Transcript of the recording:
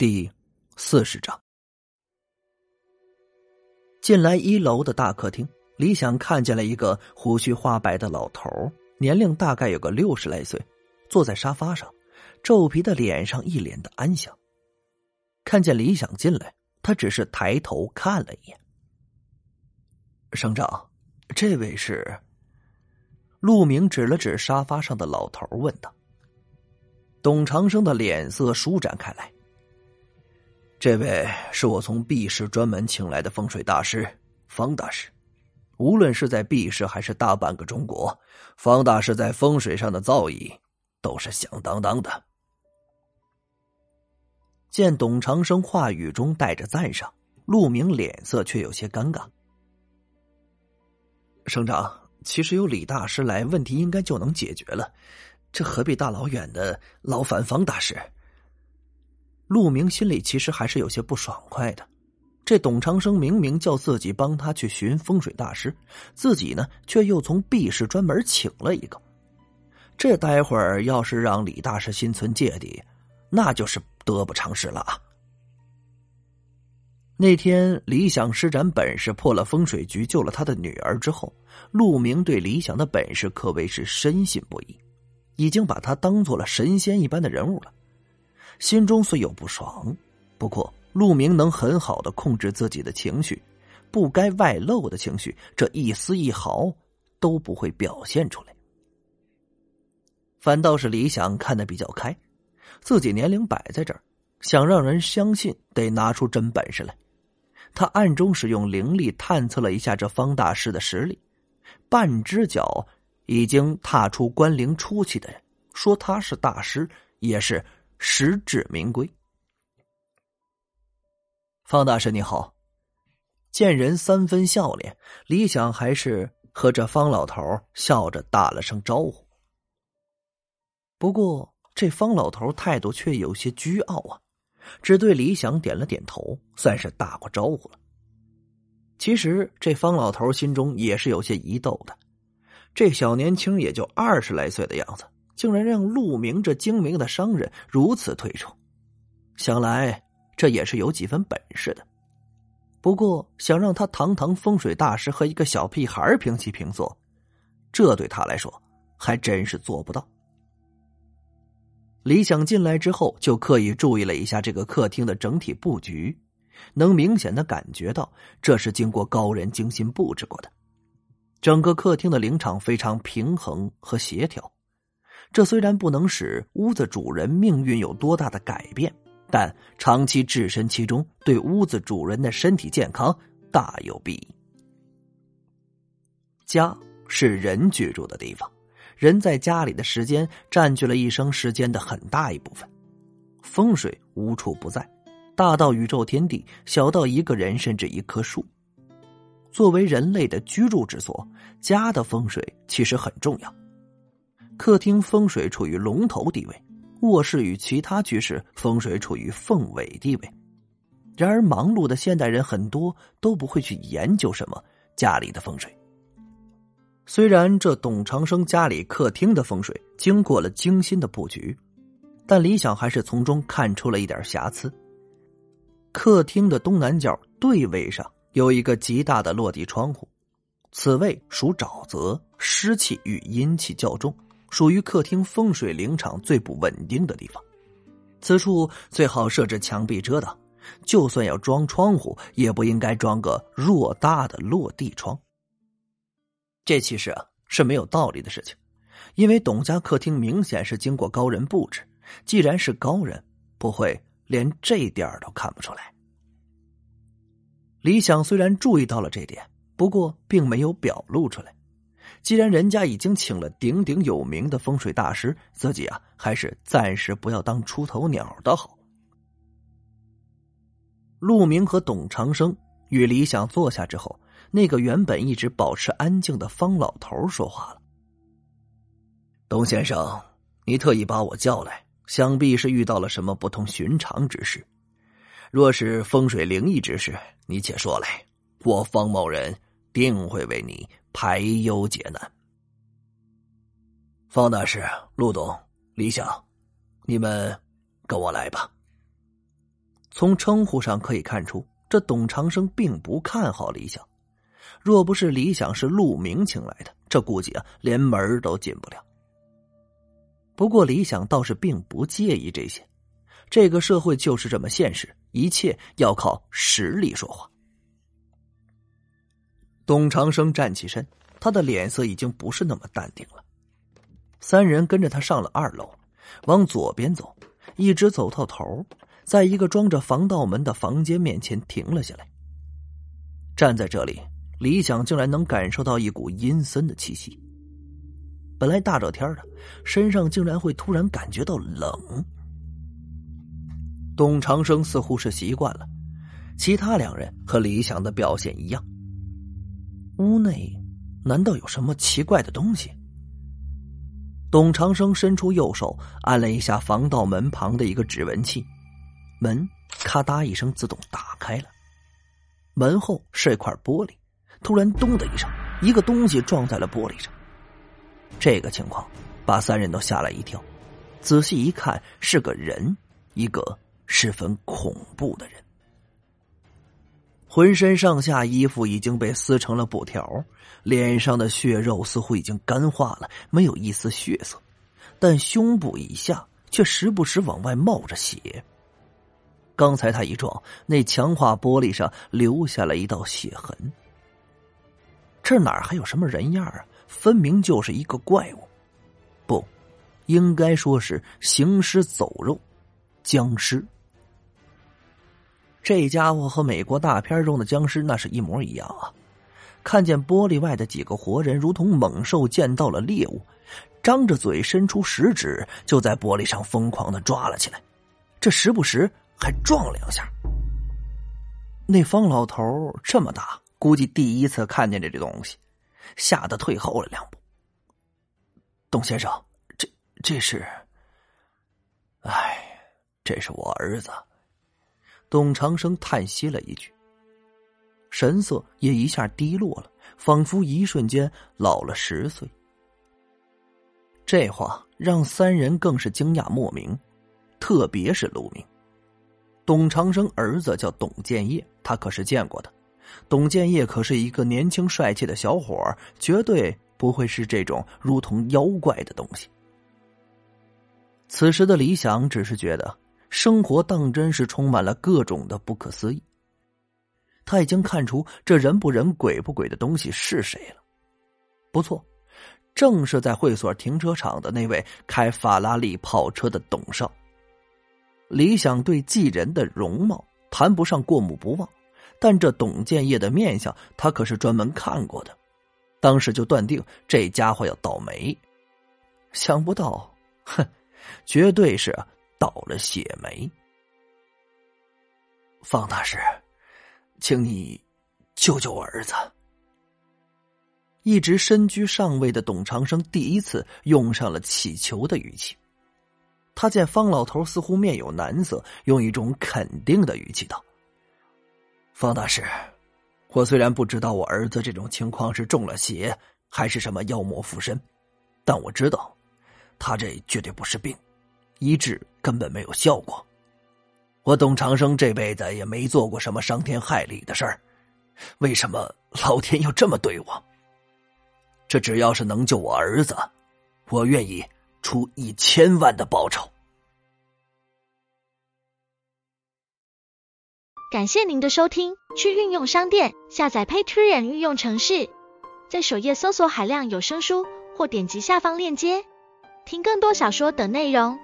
第四十章，进来一楼的大客厅，李想看见了一个胡须花白的老头，年龄大概有个六十来岁，坐在沙发上，皱皮的脸上一脸的安详。看见李想进来，他只是抬头看了一眼。省长，这位是？陆明指了指沙发上的老头，问道。董长生的脸色舒展开来。这位是我从 B 市专门请来的风水大师方大师，无论是在 B 市还是大半个中国，方大师在风水上的造诣都是响当当的。见董长生话语中带着赞赏，陆明脸色却有些尴尬。省长，其实有李大师来，问题应该就能解决了，这何必大老远的劳烦方大师？陆明心里其实还是有些不爽快的，这董长生明明叫自己帮他去寻风水大师，自己呢却又从 B 市专门请了一个，这待会儿要是让李大师心存芥蒂，那就是得不偿失了啊！那天李想施展本事破了风水局，救了他的女儿之后，陆明对李想的本事可谓是深信不疑，已经把他当做了神仙一般的人物了。心中虽有不爽，不过陆明能很好的控制自己的情绪，不该外露的情绪，这一丝一毫都不会表现出来。反倒是李想看得比较开，自己年龄摆在这儿，想让人相信，得拿出真本事来。他暗中使用灵力探测了一下这方大师的实力，半只脚已经踏出关灵初期的人，说他是大师也是。实至名归。方大师你好，见人三分笑脸，李想还是和这方老头笑着打了声招呼。不过这方老头态度却有些倨傲啊，只对李想点了点头，算是打过招呼了。其实这方老头心中也是有些疑窦的，这小年轻也就二十来岁的样子。竟然让陆明这精明的商人如此推崇，想来这也是有几分本事的。不过想让他堂堂风水大师和一个小屁孩平起平坐，这对他来说还真是做不到。李想进来之后，就刻意注意了一下这个客厅的整体布局，能明显的感觉到这是经过高人精心布置过的。整个客厅的灵场非常平衡和协调。这虽然不能使屋子主人命运有多大的改变，但长期置身其中，对屋子主人的身体健康大有裨益。家是人居住的地方，人在家里的时间占据了一生时间的很大一部分。风水无处不在，大到宇宙天地，小到一个人甚至一棵树。作为人类的居住之所，家的风水其实很重要。客厅风水处于龙头地位，卧室与其他居室风水处于凤尾地位。然而，忙碌的现代人很多都不会去研究什么家里的风水。虽然这董长生家里客厅的风水经过了精心的布局，但李想还是从中看出了一点瑕疵。客厅的东南角对位上有一个极大的落地窗户，此位属沼泽，湿气与阴气较重。属于客厅风水灵场最不稳定的地方，此处最好设置墙壁遮挡，就算要装窗户，也不应该装个偌大的落地窗。这其实啊是没有道理的事情，因为董家客厅明显是经过高人布置，既然是高人，不会连这点都看不出来。李想虽然注意到了这点，不过并没有表露出来。既然人家已经请了鼎鼎有名的风水大师，自己啊还是暂时不要当出头鸟的好。陆明和董长生与李想坐下之后，那个原本一直保持安静的方老头说话了：“董先生，你特意把我叫来，想必是遇到了什么不同寻常之事。若是风水灵异之事，你且说来，我方某人定会为你。”排忧解难，方大师、陆董、李想，你们跟我来吧。从称呼上可以看出，这董长生并不看好李想。若不是李想是陆明请来的，这估计啊，连门都进不了。不过李想倒是并不介意这些，这个社会就是这么现实，一切要靠实力说话。董长生站起身，他的脸色已经不是那么淡定了。三人跟着他上了二楼，往左边走，一直走到头，在一个装着防盗门的房间面前停了下来。站在这里，李想竟然能感受到一股阴森的气息。本来大热天的，身上竟然会突然感觉到冷。董长生似乎是习惯了，其他两人和李想的表现一样。屋内难道有什么奇怪的东西？董长生伸出右手按了一下防盗门旁的一个指纹器，门咔嗒一声自动打开了。门后是一块玻璃，突然咚的一声，一个东西撞在了玻璃上。这个情况把三人都吓了一跳，仔细一看是个人，一个十分恐怖的人，浑身上下衣服已经被撕成了布条。脸上的血肉似乎已经干化了，没有一丝血色，但胸部以下却时不时往外冒着血。刚才他一撞，那强化玻璃上留下了一道血痕。这哪还有什么人样啊？分明就是一个怪物，不，应该说是行尸走肉，僵尸。这家伙和美国大片中的僵尸那是一模一样啊！看见玻璃外的几个活人，如同猛兽见到了猎物，张着嘴伸出食指，就在玻璃上疯狂的抓了起来。这时不时还撞两下。那方老头这么大，估计第一次看见这东西，吓得退后了两步。董先生，这这是……哎，这是我儿子。董长生叹息了一句。神色也一下低落了，仿佛一瞬间老了十岁。这话让三人更是惊讶莫名，特别是陆明。董长生儿子叫董建业，他可是见过的。董建业可是一个年轻帅气的小伙绝对不会是这种如同妖怪的东西。此时的李想只是觉得生活当真是充满了各种的不可思议。他已经看出这人不人鬼不鬼的东西是谁了，不错，正是在会所停车场的那位开法拉利跑车的董少。李想对继人的容貌谈不上过目不忘，但这董建业的面相他可是专门看过的，当时就断定这家伙要倒霉。想不到，哼，绝对是倒了血霉。方大师。请你救救我儿子。一直身居上位的董长生第一次用上了乞求的语气。他见方老头似乎面有难色，用一种肯定的语气道：“方大师，我虽然不知道我儿子这种情况是中了邪，还是什么妖魔附身，但我知道，他这绝对不是病，医治根本没有效果。”我董长生这辈子也没做过什么伤天害理的事儿，为什么老天要这么对我？这只要是能救我儿子，我愿意出一千万的报酬。感谢您的收听，去运用商店下载 Patreon 运用城市，在首页搜索海量有声书，或点击下方链接听更多小说等内容。